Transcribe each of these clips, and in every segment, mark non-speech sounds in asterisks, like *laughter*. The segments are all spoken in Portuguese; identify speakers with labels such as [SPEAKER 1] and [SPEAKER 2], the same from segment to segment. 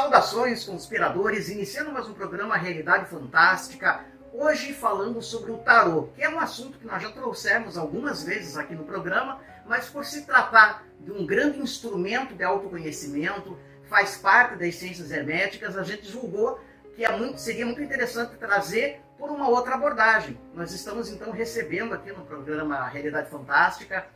[SPEAKER 1] Saudações, conspiradores, iniciando mais um programa Realidade Fantástica. Hoje falando sobre o tarô, que é um assunto que nós já trouxemos algumas vezes aqui no programa, mas por se tratar de um grande instrumento de autoconhecimento, faz parte das ciências herméticas, a gente julgou que é muito, seria muito interessante trazer por uma outra abordagem. Nós estamos então recebendo aqui no programa Realidade Fantástica,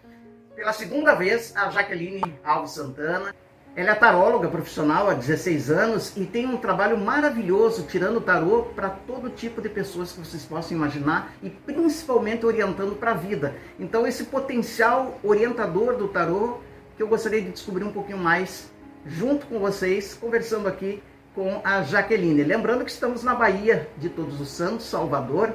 [SPEAKER 1] pela segunda vez, a Jaqueline Alves Santana. Ela é taróloga profissional há 16 anos e tem um trabalho maravilhoso tirando tarô para todo tipo de pessoas que vocês possam imaginar e principalmente orientando para a vida. Então esse potencial orientador do tarô que eu gostaria de descobrir um pouquinho mais junto com vocês, conversando aqui com a Jaqueline. Lembrando que estamos na Bahia de Todos os Santos, Salvador.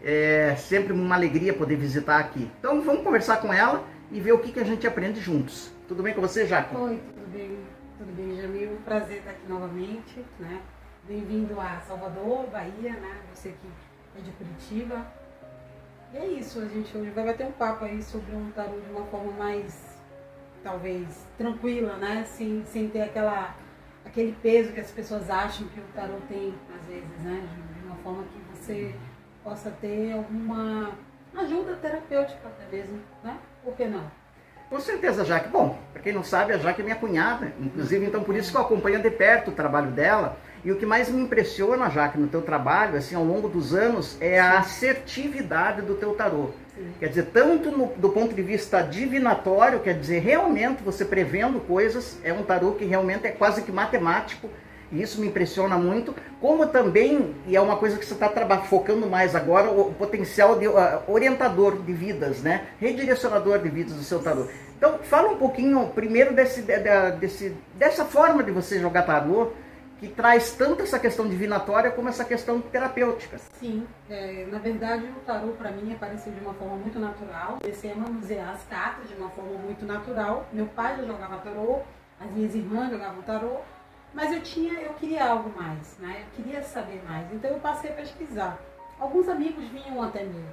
[SPEAKER 1] É sempre uma alegria poder visitar aqui. Então vamos conversar com ela e ver o que, que a gente aprende juntos. Tudo bem com você, Jaque?
[SPEAKER 2] Oi, tudo bem? Tudo bem, Jamil? Prazer estar aqui novamente, né? Bem-vindo a Salvador, Bahia, né? Você que é de Curitiba. E é isso, a gente hoje vai bater um papo aí sobre um tarô de uma forma mais, talvez, tranquila, né? Sem, sem ter aquela, aquele peso que as pessoas acham que o tarô tem, às vezes, né? De uma forma que você possa ter alguma ajuda terapêutica até mesmo, né? Por que não?
[SPEAKER 1] Com certeza, Jaque. Bom, para quem não sabe, a Jaque é minha cunhada, inclusive, então por isso que eu acompanho de perto o trabalho dela. E o que mais me impressiona, Jaque, no teu trabalho, assim, ao longo dos anos, é a assertividade do teu tarô. Sim. Quer dizer, tanto no, do ponto de vista divinatório, quer dizer, realmente você prevendo coisas, é um tarô que realmente é quase que matemático, e isso me impressiona muito, como também, e é uma coisa que você está focando mais agora, o, potencial de uh, orientador de vidas, né? Redirecionador de vidas do seu tarô. Então, fala um pouquinho primeiro desse, desse, dessa forma de você jogar tarô, que traz tanto essa questão divinatória como essa questão terapêutica.
[SPEAKER 2] Sim, é, na verdade o tarô para mim apareceu de uma forma muito natural. Comecei a manusear as cartas de uma forma muito natural. Meu pai já jogava tarô, as minhas irmãs jogavam tarô. Mas eu tinha, eu queria algo mais, né? Eu queria saber mais. Então eu passei a pesquisar. Alguns amigos vinham até mim.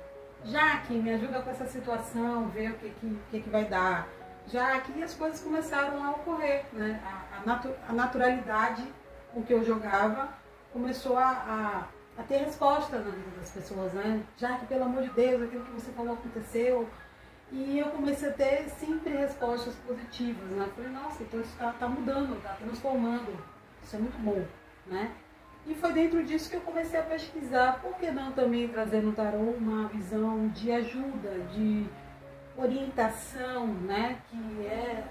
[SPEAKER 2] Jaque, me ajuda com essa situação, ver o que, que, que, que vai dar. Já que as coisas começaram a ocorrer, né? A, a, natu a naturalidade com que eu jogava começou a, a, a, ter resposta na vida das pessoas, né? Já que, pelo amor de Deus, aquilo que você falou aconteceu. E eu comecei a ter sempre respostas positivas, né? Falei, nossa, então isso está tá mudando, está transformando. Isso é muito bom, né? E foi dentro disso que eu comecei a pesquisar, por que não também trazer no tarô uma visão de ajuda, de orientação, né? Que é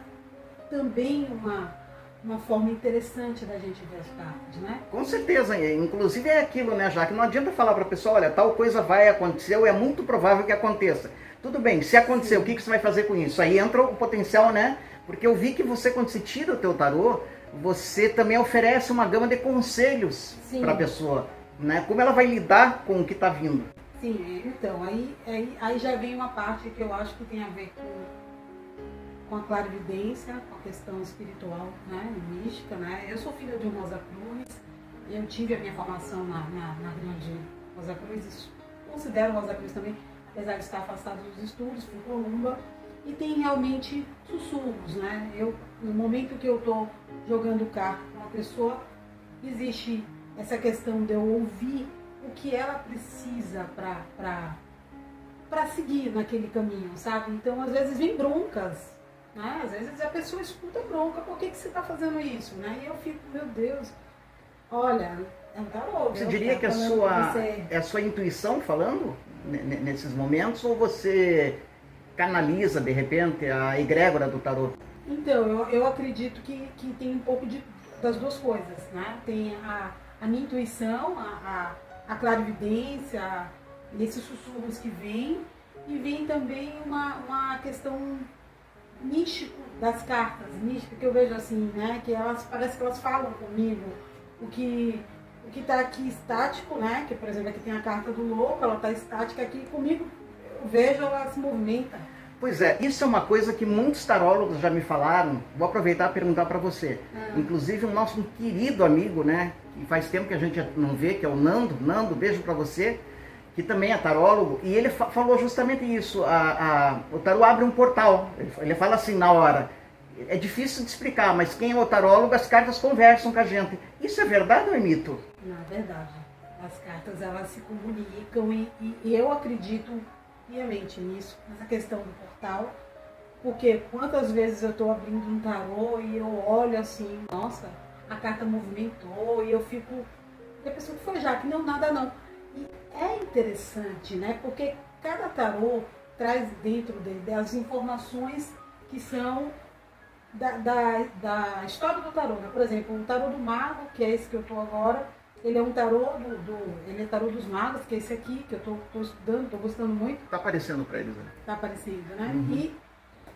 [SPEAKER 2] também uma, uma forma interessante da gente ver as cartas, né?
[SPEAKER 1] Com certeza, inclusive é aquilo, né, já que não adianta falar para a pessoa, olha, tal coisa vai acontecer, ou é muito provável que aconteça. Tudo bem, se acontecer, Sim. o que, que você vai fazer com isso? Aí entra o potencial, né? Porque eu vi que você, quando se tira o teu tarô, você também oferece uma gama de conselhos para a pessoa, né? Como ela vai lidar com o que está vindo.
[SPEAKER 2] Sim, então, aí, aí, aí, já vem uma parte que eu acho que tem a ver com, com a clarividência, com a questão espiritual, né, mística, né? Eu sou filha de um Rosa Cruz, eu tive a minha formação na, na, na grande Rosa Cruz, considero Rosa Cruz também, apesar de estar afastado dos estudos, fui Columba, e tem realmente sussurros, né? Eu, no momento que eu estou jogando carta com uma pessoa, existe essa questão de eu ouvir o que ela precisa para para seguir naquele caminho, sabe? Então, às vezes vem broncas, né? Às vezes a pessoa escuta bronca, por que, que você está fazendo isso, né? E eu fico, meu Deus, olha, é um tarô.
[SPEAKER 1] Você diria que a sua, é a sua intuição falando nesses momentos ou você canaliza de repente a egrégora do tarô?
[SPEAKER 2] Então, eu, eu acredito que, que tem um pouco de, das duas coisas, né? Tem a, a minha intuição, a, a, a clarividência, esses sussurros que vêm, e vem também uma, uma questão místico das cartas, mística, que eu vejo assim, né? Que elas parece que elas falam comigo o que o que está aqui estático, né? Que por exemplo aqui tem a carta do louco, ela está estática aqui comigo, eu vejo ela se movimenta.
[SPEAKER 1] Pois é, isso é uma coisa que muitos tarólogos já me falaram. Vou aproveitar e perguntar para você. Ah. Inclusive, o nosso querido amigo, né, que faz tempo que a gente não vê, que é o Nando. Nando, beijo para você, que também é tarólogo. E ele fa falou justamente isso. A, a, o tarô abre um portal. Ele, fala assim na hora. É difícil de explicar, mas quem é o tarólogo, as cartas conversam com a gente. Isso é verdade ou é mito?
[SPEAKER 2] Não, é verdade. As cartas elas se comunicam e, e eu acredito piamente nisso, nessa questão do portal. Porque quantas vezes eu estou abrindo um tarô e eu olho assim, nossa, a carta movimentou e eu fico. E a pessoa que foi já, que não, nada não. E é interessante, né? Porque cada tarô traz dentro dele as informações que são da, da, da história do tarô. Né? Por exemplo, o tarô do mago, que é esse que eu estou agora, ele é um tarô do, do, ele é tarô dos magos, que é esse aqui, que eu estou estudando, estou gostando muito.
[SPEAKER 1] Está aparecendo para eles, né?
[SPEAKER 2] Está aparecendo, né? Uhum. E,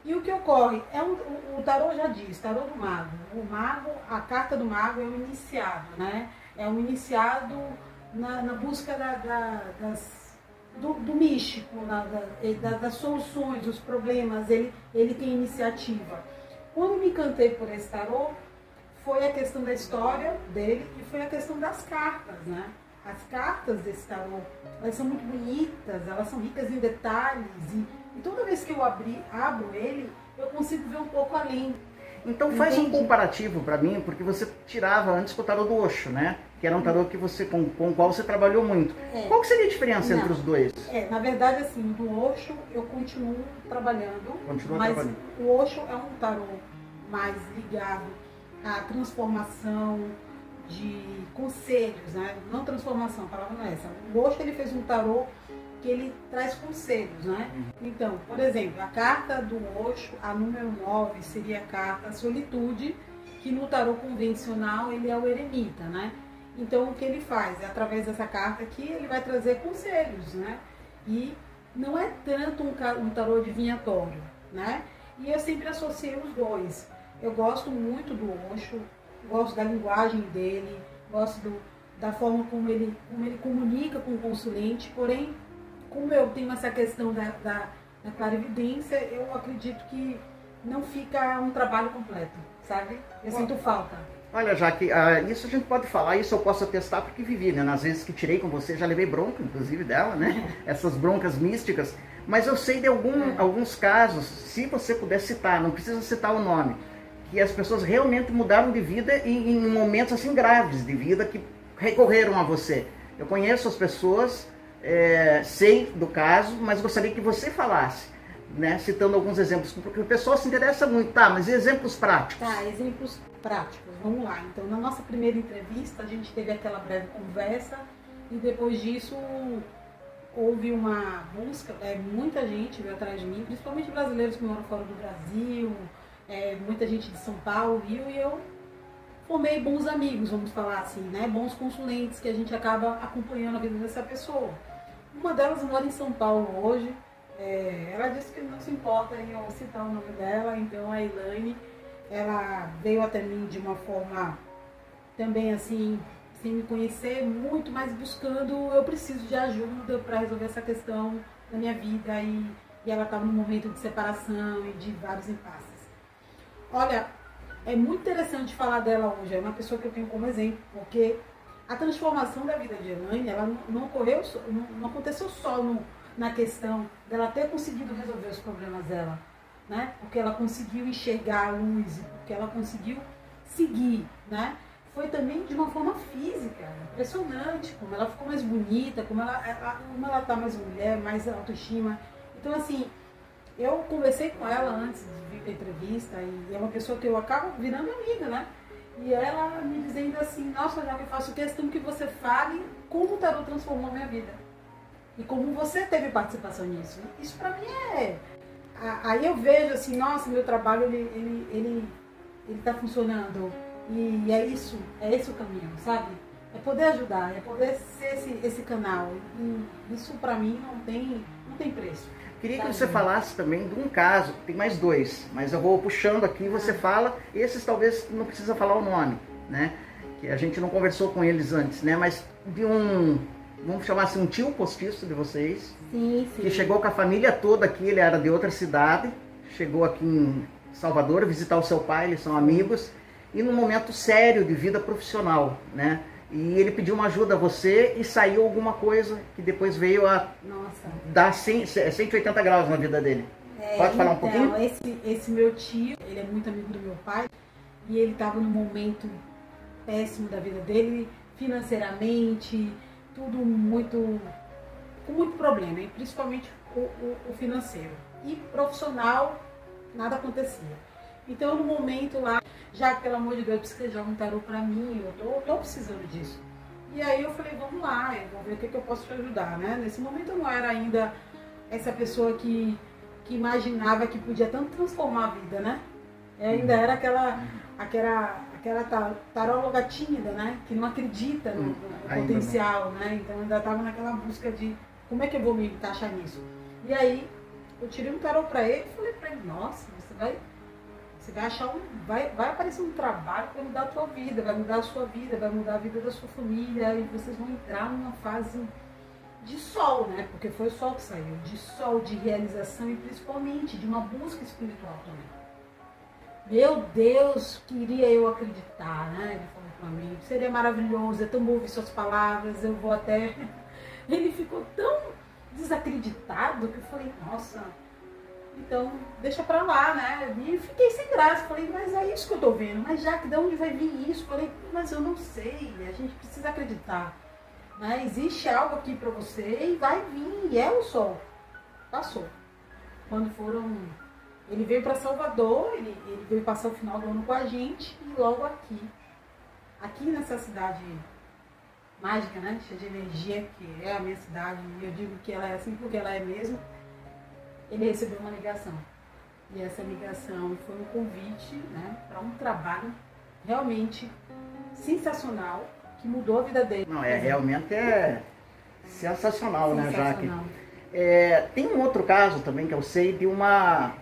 [SPEAKER 2] e o que ocorre? É um, o, o tarô já diz, tarô do mago. O mago, a carta do mago é um iniciado, né? É um iniciado na, na busca da, da, das, do, do, místico, na, da, das soluções, dos problemas, ele, ele tem iniciativa. Quando me encantei por esse tarô, foi a questão da história dele e foi a questão das cartas, né? As cartas desse tarô, elas são muito bonitas, elas são ricas em detalhes e, e toda vez que eu abri, abro ele, eu consigo ver um pouco além.
[SPEAKER 1] Então faz Entendi. um comparativo para mim, porque você tirava antes com o tarô do Osho, né? Que era um tarô que você, com, com o qual você trabalhou muito. É. Qual seria a diferença Não. entre os dois?
[SPEAKER 2] É, na verdade, assim, do Osho eu continuo trabalhando.
[SPEAKER 1] Continua
[SPEAKER 2] mas
[SPEAKER 1] trabalhando.
[SPEAKER 2] o Osho é um tarô mais ligado à transformação de conselhos, né? Não transformação, a palavra não é essa. O Osho ele fez um tarô que ele traz conselhos, né? Uhum. Então, por exemplo, a carta do Osho, a número 9, seria a carta Solitude, que no tarô convencional ele é o eremita, né? Então, o que ele faz? Através dessa carta aqui, ele vai trazer conselhos, né? E não é tanto um, um tarô adivinhatório, né? E eu sempre associei os dois. Eu gosto muito do Osho, gosto da linguagem dele, gosto do, da forma como ele, como ele comunica com o consulente, porém, como eu tenho essa questão da, da, da clarividência, eu acredito que não fica um trabalho completo, sabe? Eu sinto falta.
[SPEAKER 1] Olha, Jaque, uh, isso a gente pode falar, isso eu posso atestar porque vivi, né? Nas vezes que tirei com você, já levei bronca, inclusive, dela, né? *laughs* Essas broncas místicas. Mas eu sei de algum, é. alguns casos, se você puder citar, não precisa citar o nome, que as pessoas realmente mudaram de vida em, em momentos assim graves de vida que recorreram a você. Eu conheço as pessoas, é, sei do caso, mas gostaria que você falasse, né, citando alguns exemplos, porque o pessoal se interessa muito. Tá, mas exemplos práticos?
[SPEAKER 2] Tá, exemplos práticos. Vamos lá. Então, na nossa primeira entrevista, a gente teve aquela breve conversa e depois disso houve uma busca, é, muita gente veio atrás de mim, principalmente brasileiros que moram fora do Brasil, é, muita gente de São Paulo, Rio, e eu formei bons amigos, vamos falar assim, né? Bons consulentes que a gente acaba acompanhando a vida dessa pessoa. Uma delas mora em São Paulo hoje. É, ela disse que não se importa em eu citar o nome dela, então a Elaine, ela veio até mim de uma forma também assim, sem me conhecer muito, mas buscando, eu preciso de ajuda para resolver essa questão da minha vida e, e ela estava num momento de separação e de vários impasses. Olha, é muito interessante falar dela hoje. É uma pessoa que eu tenho como exemplo, porque a transformação da vida de Elaine, ela não, ocorreu, não, aconteceu só no, na questão dela ter conseguido resolver os problemas dela, né? Porque ela conseguiu enxergar a luz, porque ela conseguiu seguir, né? Foi também de uma forma física, impressionante, como ela ficou mais bonita, como ela, como ela tá mais mulher, mais autoestima. Então, assim, eu conversei com ela antes de vir para entrevista e é uma pessoa que eu acabo virando amiga, né? E ela me dizendo assim, nossa, já eu faço questão que você fale como o tarot transformou a minha vida. E como você teve participação nisso. Isso para mim é. Aí eu vejo assim, nossa, meu trabalho ele, ele, ele, ele tá funcionando. E é isso, é esse o caminho, sabe? É poder ajudar, é poder ser esse, esse canal. E isso para mim não tem, não tem preço.
[SPEAKER 1] Queria que você falasse também de um caso, tem mais dois, mas eu vou puxando aqui você fala. Esses talvez não precisa falar o nome, né? Que a gente não conversou com eles antes, né? Mas de um, vamos chamar assim, um tio postiço de vocês.
[SPEAKER 2] Sim, sim.
[SPEAKER 1] Que chegou com a família toda aqui, ele era de outra cidade, chegou aqui em Salvador visitar o seu pai, eles são amigos, e num momento sério de vida profissional, né? E ele pediu uma ajuda a você e saiu alguma coisa que depois veio a
[SPEAKER 2] Nossa.
[SPEAKER 1] dar 100, 180 graus na vida dele. É, Pode falar um então, pouquinho?
[SPEAKER 2] Esse, esse meu tio, ele é muito amigo do meu pai e ele estava num momento péssimo da vida dele, financeiramente, tudo muito com muito problema, e principalmente o, o, o financeiro. E profissional, nada acontecia. Então, no momento lá, já pelo amor de Deus, precisa jogar um tarô pra mim, eu tô, tô precisando disso. E aí eu falei, vamos lá, eu vou ver o que, que eu posso te ajudar, né? Nesse momento eu não era ainda essa pessoa que, que imaginava que podia tanto transformar a vida, né? Eu ainda era aquela, aquela, aquela taróloga tímida, né? Que não acredita no, no potencial, né? Então eu ainda estava naquela busca de como é que eu vou me encaixar nisso. E aí eu tirei um tarô para ele e falei para ele, nossa, você vai você vai achar um. Vai, vai aparecer um trabalho que vai mudar a tua vida, vai mudar a sua vida, vai mudar a vida da sua família, e vocês vão entrar numa fase de sol, né? Porque foi o sol que saiu, de sol, de realização e principalmente de uma busca espiritual também. Meu Deus, queria eu acreditar, né? Ele falou pra mim, seria maravilhoso, é tão bom ouvir suas palavras, eu vou até. *laughs* Ele ficou tão desacreditado que eu falei, nossa, então, deixa pra lá, né? E fiquei sem graça. Falei, mas é isso que eu tô vendo. Mas já que de onde vai vir isso? Falei, mas eu não sei. A gente precisa acreditar. Né? Existe algo aqui para você e vai vir. E é o sol. Passou. Quando foram. Ele veio para Salvador, ele, ele veio passar o final do ano com a gente e logo aqui. Aqui nessa cidade mágica, né? Cheia de energia, que é a minha cidade. Eu digo que ela é assim porque ela é mesmo ele recebeu uma ligação. E essa ligação foi um convite né, para um trabalho realmente sensacional que mudou a vida dele.
[SPEAKER 1] Não, é realmente é sensacional, sensacional. né, Jaque? É, tem um outro caso também que eu sei de uma,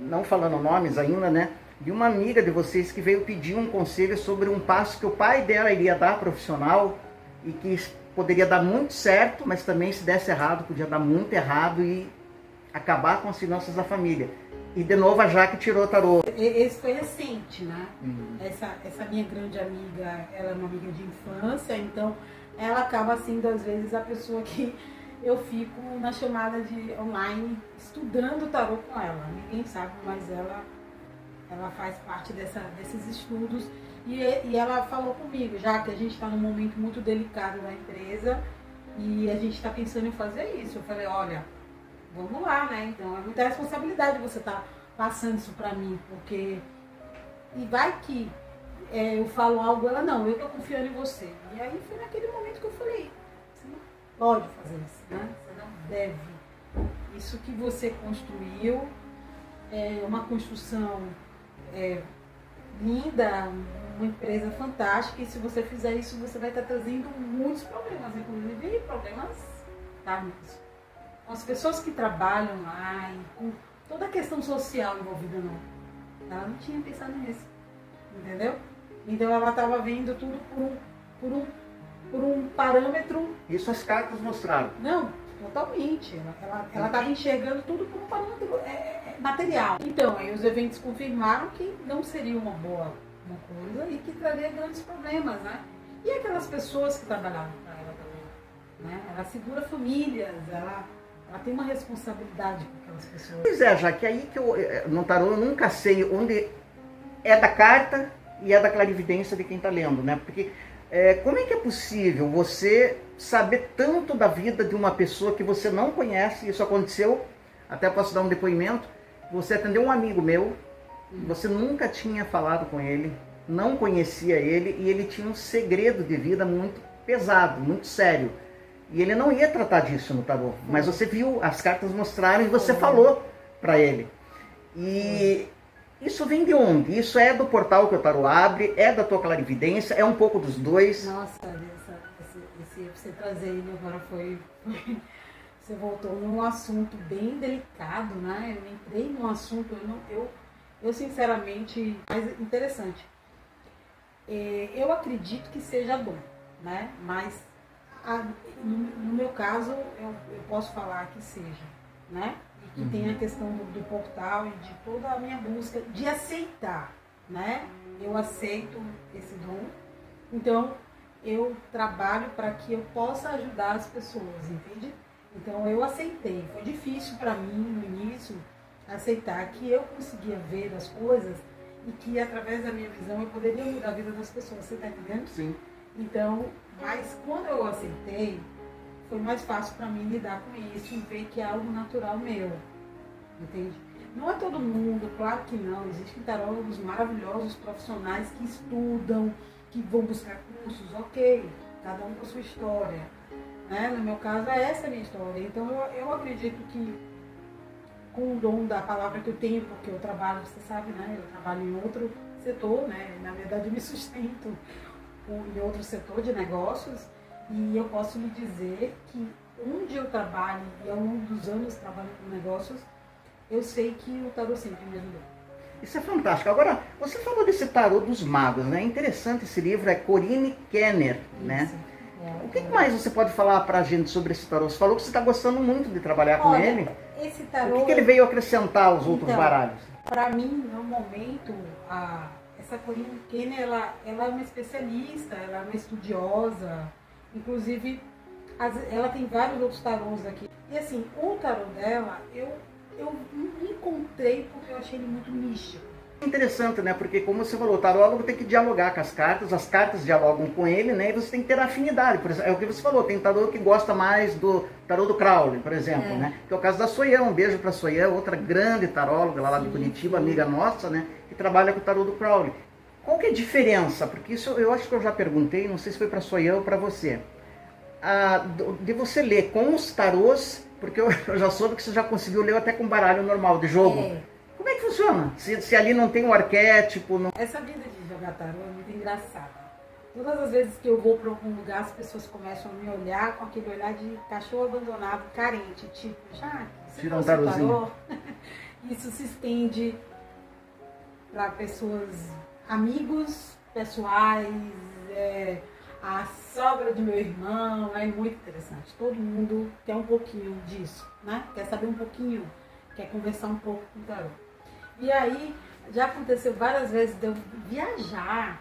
[SPEAKER 1] não falando nomes ainda, né? De uma amiga de vocês que veio pedir um conselho sobre um passo que o pai dela iria dar profissional e que poderia dar muito certo, mas também se desse errado, podia dar muito errado e acabar com as finanças da família. E de novo a Jaque tirou o tarô.
[SPEAKER 2] Esse foi recente, né? Uhum. Essa, essa minha grande amiga, ela é uma amiga de infância, então ela acaba sendo às vezes a pessoa que eu fico na chamada de online estudando tarô com ela. Ninguém sabe, mas ela, ela faz parte dessa, desses estudos. E, e ela falou comigo, já que a gente está num momento muito delicado na empresa e a gente está pensando em fazer isso. Eu falei, olha, vamos lá, né? Então é muita responsabilidade você estar tá passando isso para mim, porque. E vai que é, eu falo algo, ela não, eu tô confiando em você. E aí foi naquele momento que eu falei, você não pode fazer isso, né? Você não deve. Isso que você construiu é uma construção é, linda, uma empresa fantástica, e se você fizer isso, você vai estar trazendo muitos problemas, inclusive problemas kármicos com as pessoas que trabalham lá, e com toda a questão social envolvida não. Ela não tinha pensado nisso. Entendeu? Então ela estava vendo tudo por um, por um, por um parâmetro.
[SPEAKER 1] Isso as cartas mostraram.
[SPEAKER 2] Não, totalmente. Ela estava enxergando tudo por um parâmetro é, é, material. Então, aí os eventos confirmaram que não seria uma boa uma coisa e que traria grandes problemas, né? E aquelas pessoas que trabalhavam para ela também. Né? Ela segura famílias, ela ela tem uma responsabilidade com aquelas pessoas.
[SPEAKER 1] Pois é, já que aí que eu, eh, no tarô eu nunca sei onde é da carta e é da clarividência de quem está lendo, né? Porque é, como é que é possível você saber tanto da vida de uma pessoa que você não conhece? Isso aconteceu, até posso dar um depoimento. Você atendeu um amigo meu, você nunca tinha falado com ele, não conhecia ele e ele tinha um segredo de vida muito pesado, muito sério. E ele não ia tratar disso no tarô. Mas você viu, as cartas mostraram e você falou para ele. E isso vem de onde? Isso é do portal que o tarô abre, é da tua clarividência, é um pouco dos dois.
[SPEAKER 2] Nossa, essa, esse, esse, você trazer ele agora foi, foi, Você voltou num assunto bem delicado, né? Eu entrei num assunto, eu, não, eu, eu sinceramente, mais interessante. É, eu acredito que seja bom, né? Mas a, no, no, meu caso, eu, eu, posso falar que seja, né? E que uhum. tem a uhum. questão do, do, portal e de toda a minha busca de aceitar, né? Eu aceito esse dom, então eu trabalho para que eu possa ajudar as pessoas, entende? Então eu aceitei. Foi difícil para mim no início aceitar que eu conseguia ver as coisas e que através da minha visão eu poderia mudar a vida das pessoas, você está entendendo?
[SPEAKER 1] Sim.
[SPEAKER 2] Então, mas quando eu aceitei, foi mais fácil para mim lidar com isso e ver que é algo natural meu, entende? Não é todo mundo, claro que não, existem tarólogos maravilhosos, profissionais que estudam, que vão buscar cursos, ok, cada um com a sua história. Né? No meu caso, é essa a minha história. Então eu, eu acredito que com o dom da palavra que eu tenho, porque eu trabalho, você sabe, né? Eu trabalho em outro setor, né? Na verdade, eu me sustento em outro setor de negócios e eu posso lhe dizer que onde eu trabalho e ao longo dos anos trabalhando com negócios, eu sei que o tarô sempre me ajudou.
[SPEAKER 1] Isso é fantástico. Agora, você falou desse tarô dos magos, né? É interessante esse livro, é Corinne Kenner? Isso. né? É, o que, é. mais você pode falar para a gente sobre esse tarô? Você falou que você está gostando muito de trabalhar com ele.
[SPEAKER 2] Esse tarô.
[SPEAKER 1] O que, que ele veio acrescentar aos outros então, baralhos?
[SPEAKER 2] Para mim, no momento, a, essa Corinne Kenner, ela, ela é uma especialista, ela é uma estudiosa. Inclusive, ela tem vários outros tarôs aqui. E assim, o tarô dela, eu, eu encontrei porque eu achei ele muito místico.
[SPEAKER 1] Interessante, né? Porque como você falou, o tarólogo tem que dialogar com as cartas, as cartas dialogam com ele, né? E você tem que ter afinidade. Por exemplo, é o que você falou, tem tarô que gosta mais do tarô do Crowley, por exemplo, é. né? Que é o caso da Soyan, um beijo para Soyan, outra grande taróloga lá, lá de Curitiba, amiga nossa, né? Trabalha com o tarô do Crowley. Qual que é a diferença? Porque isso eu acho que eu já perguntei, não sei se foi para Soyan ou para você. Ah, de você ler com os tarôs, porque *laughs* eu já soube que você já conseguiu ler até com baralho normal de jogo. É. Como é que funciona? Se, se ali não tem um arquétipo. Não...
[SPEAKER 2] Essa vida de jogar tarô é muito engraçada. Todas as vezes que eu vou para algum lugar, as pessoas começam a me olhar com aquele olhar de cachorro abandonado, carente, tipo, já,
[SPEAKER 1] Tira um tarô. *laughs*
[SPEAKER 2] Isso se estende para pessoas, amigos pessoais, é, a sogra do meu irmão, é muito interessante. Todo mundo quer um pouquinho disso, né? Quer saber um pouquinho, quer conversar um pouco com o tarô. E aí, já aconteceu várias vezes de eu viajar.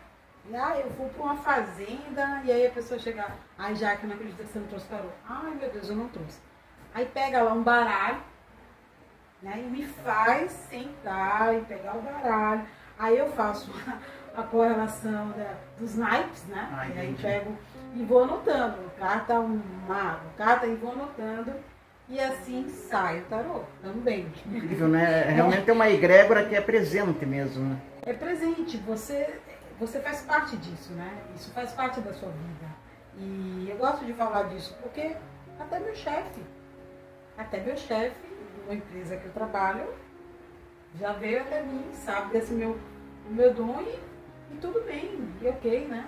[SPEAKER 2] Ah, eu vou para uma fazenda e aí a pessoa chega, ai já que não acredita que você não trouxe tarô. Ai meu Deus, eu não trouxe. Aí pega lá um baralho, né? E me faz sentar e pegar o baralho. Aí eu faço a, a correlação da, dos naipes, né? Ai, e aí pego e vou anotando. Carta um mago, carta e vou anotando e assim sai o tarô também.
[SPEAKER 1] Incrível, né? Realmente é uma egrégora que é presente mesmo, né?
[SPEAKER 2] É presente, você, você faz parte disso, né? Isso faz parte da sua vida. E eu gosto de falar disso porque até meu chefe, até meu chefe, uma empresa que eu trabalho, já veio até mim, sabe, desse meu, meu dom e, e tudo bem, e ok, né,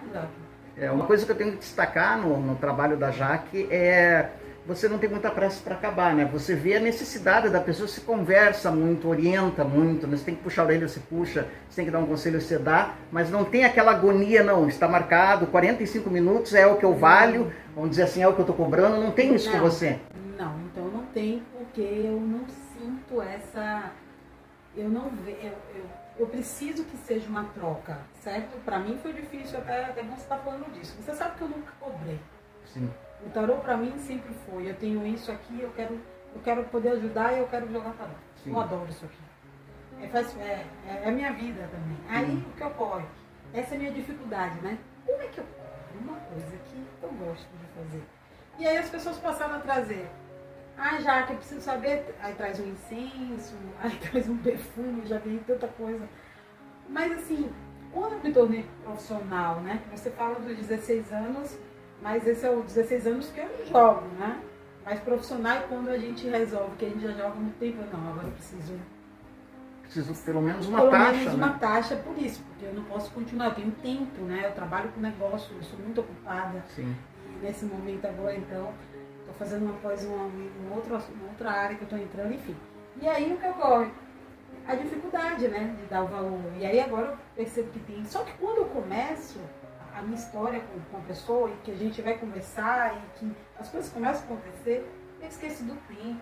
[SPEAKER 1] É, uma coisa que eu tenho que destacar no, no trabalho da Jaque é você não tem muita pressa para acabar, né? Você vê a necessidade da pessoa, se conversa muito, orienta muito, né? Você tem que puxar a orelha, você puxa, você tem que dar um conselho, você dá, mas não tem aquela agonia, não. Está marcado, 45 minutos é o que eu valho, vamos dizer assim, é o que eu estou cobrando, não tem isso
[SPEAKER 2] não,
[SPEAKER 1] com você.
[SPEAKER 2] Não, então não tem, porque eu não sinto essa. Eu não vejo. Eu, eu, eu, preciso que seja uma troca, certo? Para mim foi difícil, até, até você estar tá falando disso. Você sabe que eu nunca cobrei.
[SPEAKER 1] Sim.
[SPEAKER 2] O tarô para mim sempre foi, eu tenho isso aqui, eu quero, eu quero poder ajudar e eu quero jogar tarô. Sim. Eu adoro isso aqui. É, faz, é, é, é a minha vida também. Aí o que ocorre? Essa é a minha dificuldade, né? Como é que eu uma coisa que eu gosto de fazer? E aí as pessoas passaram a trazer. Ah, já que eu preciso saber, aí traz um incenso, *laughs* aí traz um perfume, já vem tanta coisa. Mas assim, quando eu me tornei profissional, né? Você fala dos 16 anos, mas esse é os 16 anos que eu jogo, né? Mas profissional é quando a gente resolve que a gente já joga muito tempo. Não, agora eu preciso.
[SPEAKER 1] Preciso pelo menos uma
[SPEAKER 2] pelo
[SPEAKER 1] taxa.
[SPEAKER 2] Pelo menos
[SPEAKER 1] né?
[SPEAKER 2] uma taxa por isso, porque eu não posso continuar. Eu tenho tempo, né? Eu trabalho com negócio, eu sou muito ocupada.
[SPEAKER 1] Sim.
[SPEAKER 2] E nesse momento agora, então, estou fazendo uma pós uma, outra, outra área que eu estou entrando, enfim. E aí o que ocorre? A dificuldade, né? De dar o valor. E aí agora eu percebo que tem. Só que quando eu começo, a minha história com, com a pessoa e que a gente vai conversar e que as coisas começam a acontecer, eu esqueço do tempo.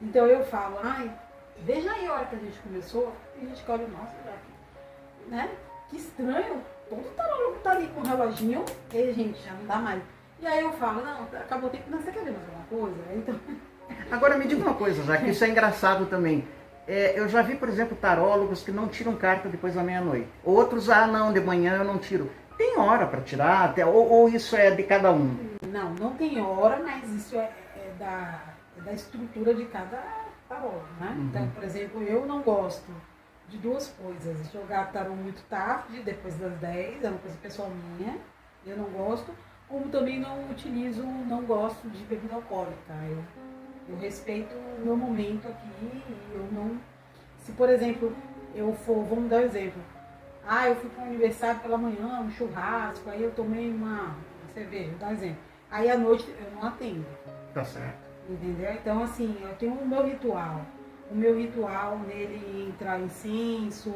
[SPEAKER 2] Então eu falo, ai, veja aí a hora que a gente começou, e a gente olha, já que, né? Que estranho, todo tarólogo tá ali com o reloginho, e gente, já não dá mais. E aí eu falo, não, acabou o tempo, não, você quer ver mais alguma coisa? Então... *laughs*
[SPEAKER 1] Agora me diga uma coisa, já que isso é engraçado também. É, eu já vi, por exemplo, tarólogos que não tiram carta depois da meia-noite. Outros, ah, não, de manhã eu não tiro. Tem hora para tirar, até, ou, ou, isso é de cada um?
[SPEAKER 2] Não, não tem hora, mas isso é, é da, é da estrutura de cada tarólogo, né? Uhum. Então, por exemplo, eu não gosto de duas coisas. Jogar tarô muito tarde, depois das 10, é uma coisa pessoal minha, eu não gosto. Como também não utilizo, não gosto de bebida alcoólica. Eu eu respeito o meu momento aqui eu não. Se, por exemplo, eu for, vamos dar um exemplo. Ah, eu fui para um aniversário pela manhã, um churrasco, aí eu tomei uma cerveja, dar um exemplo. Aí à noite eu não atendo.
[SPEAKER 1] Tá certo.
[SPEAKER 2] Entendeu? Então, assim, eu tenho o meu ritual. O meu ritual nele entra incenso,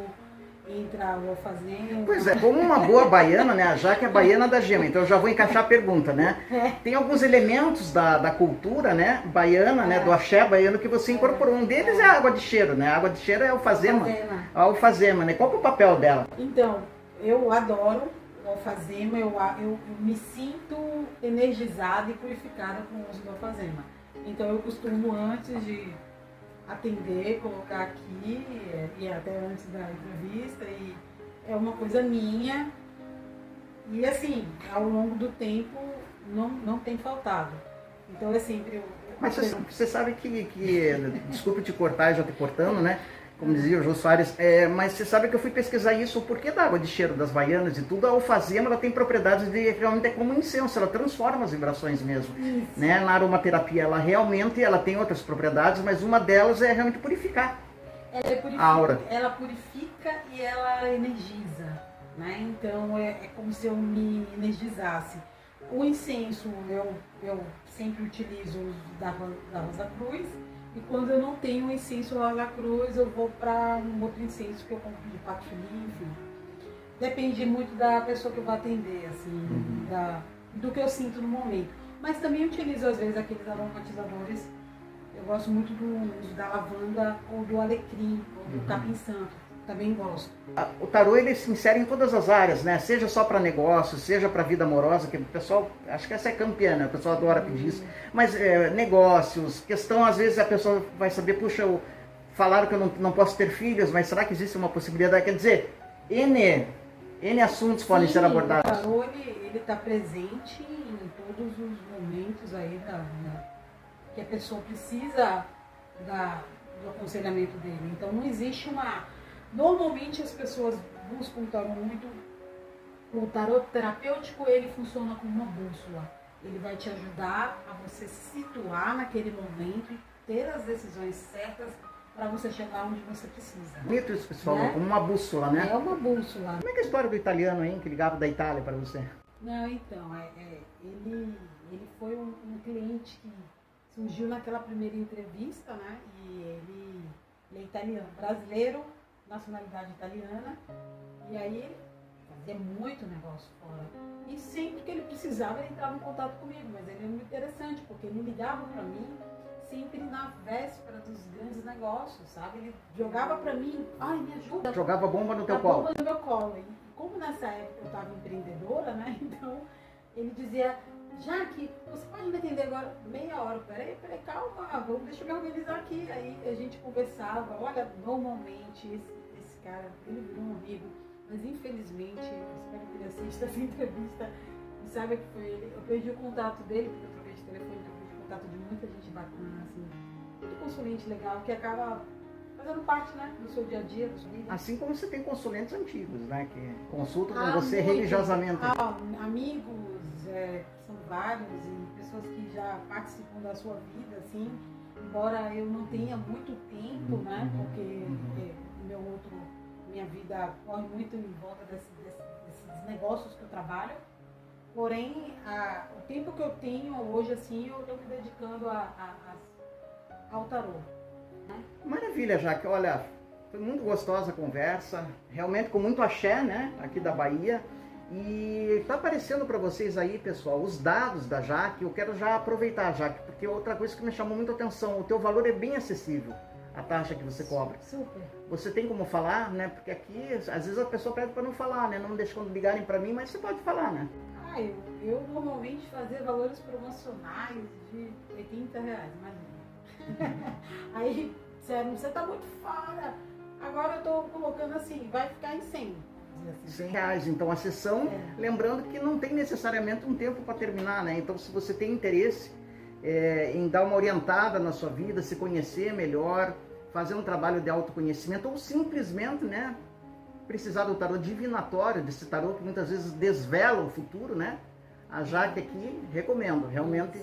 [SPEAKER 2] entra o fazenda.
[SPEAKER 1] Pois é, como uma boa baiana, né? A Jaque é baiana da gema, então eu já vou encaixar a pergunta, né? É. Tem alguns elementos da, da cultura, né? Baiana, né? Do axé baiano que você incorporou. Um deles é a água de cheiro, né? A água de cheiro é o fazema. A alfazema, né? Qual é o papel dela?
[SPEAKER 2] Então, eu adoro o alfazema, eu, eu, eu me sinto energizada e purificada com o uso do alfazema. Então eu costumo antes de atender, colocar aqui, e até antes da entrevista, e é uma coisa minha. E assim, ao longo do tempo não, não tem faltado. Então é sempre. Eu,
[SPEAKER 1] Mas você, você sabe que, que. Desculpe te cortar, já te cortando, né? Como dizia o Jô Soares, é, mas você sabe que eu fui pesquisar isso, o porquê da água de cheiro das baianas e tudo, a alfazema ela tem propriedades de, realmente é como um incenso, ela transforma as vibrações mesmo. Né? Na aromaterapia ela realmente ela tem outras propriedades, mas uma delas é realmente purificar
[SPEAKER 2] ela é purifica, a aura. Ela purifica e ela energiza, né? Então é, é como se eu me energizasse. O incenso eu, eu sempre utilizo da, da Rosa Cruz, e quando eu não tenho incenso lá na cruz, eu vou para um outro incenso que eu compro de patchouli, enfim. Depende muito da pessoa que eu vou atender, assim, uhum. da, do que eu sinto no momento. Mas também utilizo às vezes aqueles aromatizadores. Eu gosto muito do, da lavanda ou do alecrim, ou do uhum. capim santo também gosto.
[SPEAKER 1] O tarô ele se insere em todas as áreas, né? Seja só para negócios, seja para vida amorosa, que o pessoal, acho que essa é campeã, né? O pessoal adora pedir isso. Mas é, negócios, questão, às vezes a pessoa vai saber, puxa, eu, falaram que eu não, não posso ter filhos, mas será que existe uma possibilidade? Quer dizer, N, N assuntos Sim, podem ser abordados.
[SPEAKER 2] O tarô ele está presente em todos os momentos aí da, da, que a pessoa precisa da, do aconselhamento dele. Então não existe uma Normalmente as pessoas buscam o tarô muito. O tarô terapêutico ele funciona como uma bússola. Ele vai te ajudar a você se situar naquele momento e ter as decisões certas para você chegar onde você precisa.
[SPEAKER 1] Bonito isso, pessoal, né? como uma bússola, né?
[SPEAKER 2] É uma bússola.
[SPEAKER 1] Como é que é a história do italiano, hein, que ligava da Itália para você?
[SPEAKER 2] Não, então, é, é, ele, ele foi um, um, cliente que surgiu naquela primeira entrevista, né? E ele, ele é italiano, brasileiro, nacionalidade italiana. E aí ele fazia muito negócio fora. E sempre que ele precisava, ele entrava em contato comigo. Mas ele era muito interessante, porque ele ligava para mim sempre na véspera dos grandes negócios, sabe? Ele jogava para mim, ai, me ajuda.
[SPEAKER 1] Jogava bomba no teu colo.
[SPEAKER 2] Bomba no meu colo. E como nessa época eu estava empreendedora, né? *laughs* Então ele dizia, Jaque, você pode me atender agora meia hora? Peraí, peraí, calma, vamos, deixa eu me organizar aqui. Aí a gente conversava, olha, normalmente esse cara, ele virou um amigo, mas infelizmente, eu espero que ele assista essa *laughs* entrevista e saiba que foi ele. Eu perdi o contato dele, porque eu troquei de telefone, eu perdi o contato de muita gente bacana, assim, muito consulente legal, que acaba fazendo parte né, do seu dia a dia, da sua vida.
[SPEAKER 1] Assim como você tem consulentes antigos, né? Que consultam ah, com você muito. religiosamente.
[SPEAKER 2] Ah, amigos, é, são vários, e pessoas que já participam da sua vida, assim, embora eu não tenha muito tempo, né? Uhum. Porque uhum. é, meu outro, minha vida corre muito em volta desse, desse, desses negócios que eu trabalho. Porém, a, o tempo que eu tenho hoje, assim, eu estou me dedicando a, a, a, ao tarô. Né?
[SPEAKER 1] Maravilha, Jaque. Olha, foi muito gostosa a conversa. Realmente com muito axé, né? Aqui da Bahia. E está aparecendo para vocês aí, pessoal, os dados da Jaque. Eu quero já aproveitar, Jaque, porque outra coisa que me chamou muito atenção, o teu valor é bem acessível, a taxa que você cobra.
[SPEAKER 2] Super.
[SPEAKER 1] Você tem como falar, né? Porque aqui, às vezes a pessoa pede para não falar, né? Não deixa quando ligarem para mim, mas você pode falar, né?
[SPEAKER 2] Ah, eu, eu normalmente fazia valores promocionais de 80 reais, imagina. *laughs* aí disseram, você está muito fora. Agora eu estou colocando assim, vai ficar em 100.
[SPEAKER 1] Assim. 100 reais. Então a sessão, é. lembrando que não tem necessariamente um tempo para terminar, né? Então se você tem interesse é, em dar uma orientada na sua vida, se conhecer melhor, fazer um trabalho de autoconhecimento ou simplesmente, né? Precisar do tarô divinatório, desse tarô que muitas vezes desvela o futuro, né? A Jaque aqui recomendo, realmente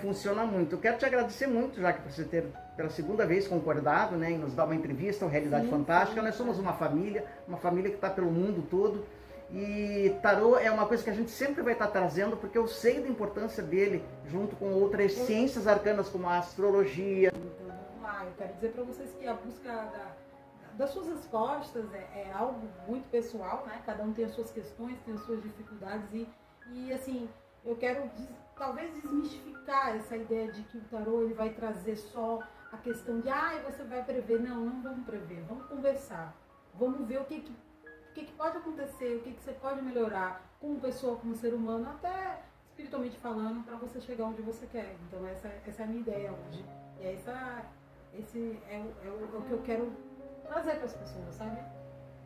[SPEAKER 1] funciona muito. Eu quero te agradecer muito, Jaque, por você ter pela segunda vez concordado né, em nos dar uma entrevista, uma Realidade sim, Fantástica. Nós somos uma família, uma família que está pelo mundo todo. E tarô é uma coisa que a gente sempre vai estar trazendo, porque eu sei da importância dele, junto com outras ciências arcanas como a astrologia.
[SPEAKER 2] Então vamos lá, eu quero dizer para vocês que a busca da, das suas respostas é, é, algo muito pessoal, né? Cada um tem as suas questões, tem as suas dificuldades e, e assim, eu quero des, talvez desmistificar essa ideia de que o tarô ele vai trazer só a questão de, ah, você vai prever. Não, não vamos prever, vamos conversar. Vamos ver o que, que, que, que pode acontecer, o que, que você pode melhorar como pessoa, como ser humano, até espiritualmente falando, para você chegar onde você quer. Então, essa, essa é a minha ideia hoje. E essa, esse é o, é o, é o que eu quero trazer para as pessoas, sabe?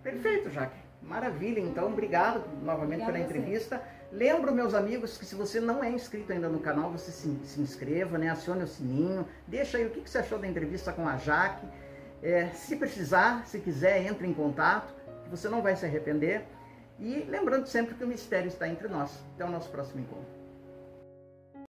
[SPEAKER 1] Perfeito, Jaque. Maravilha, então, obrigado novamente Obrigada pela entrevista. Lembro, meus amigos, que se você não é inscrito ainda no canal, você se, se inscreva, né? acione o sininho, deixa aí o que, que você achou da entrevista com a Jaque. É, se precisar, se quiser, entre em contato, você não vai se arrepender. E lembrando sempre que o mistério está entre nós. Até o nosso próximo encontro.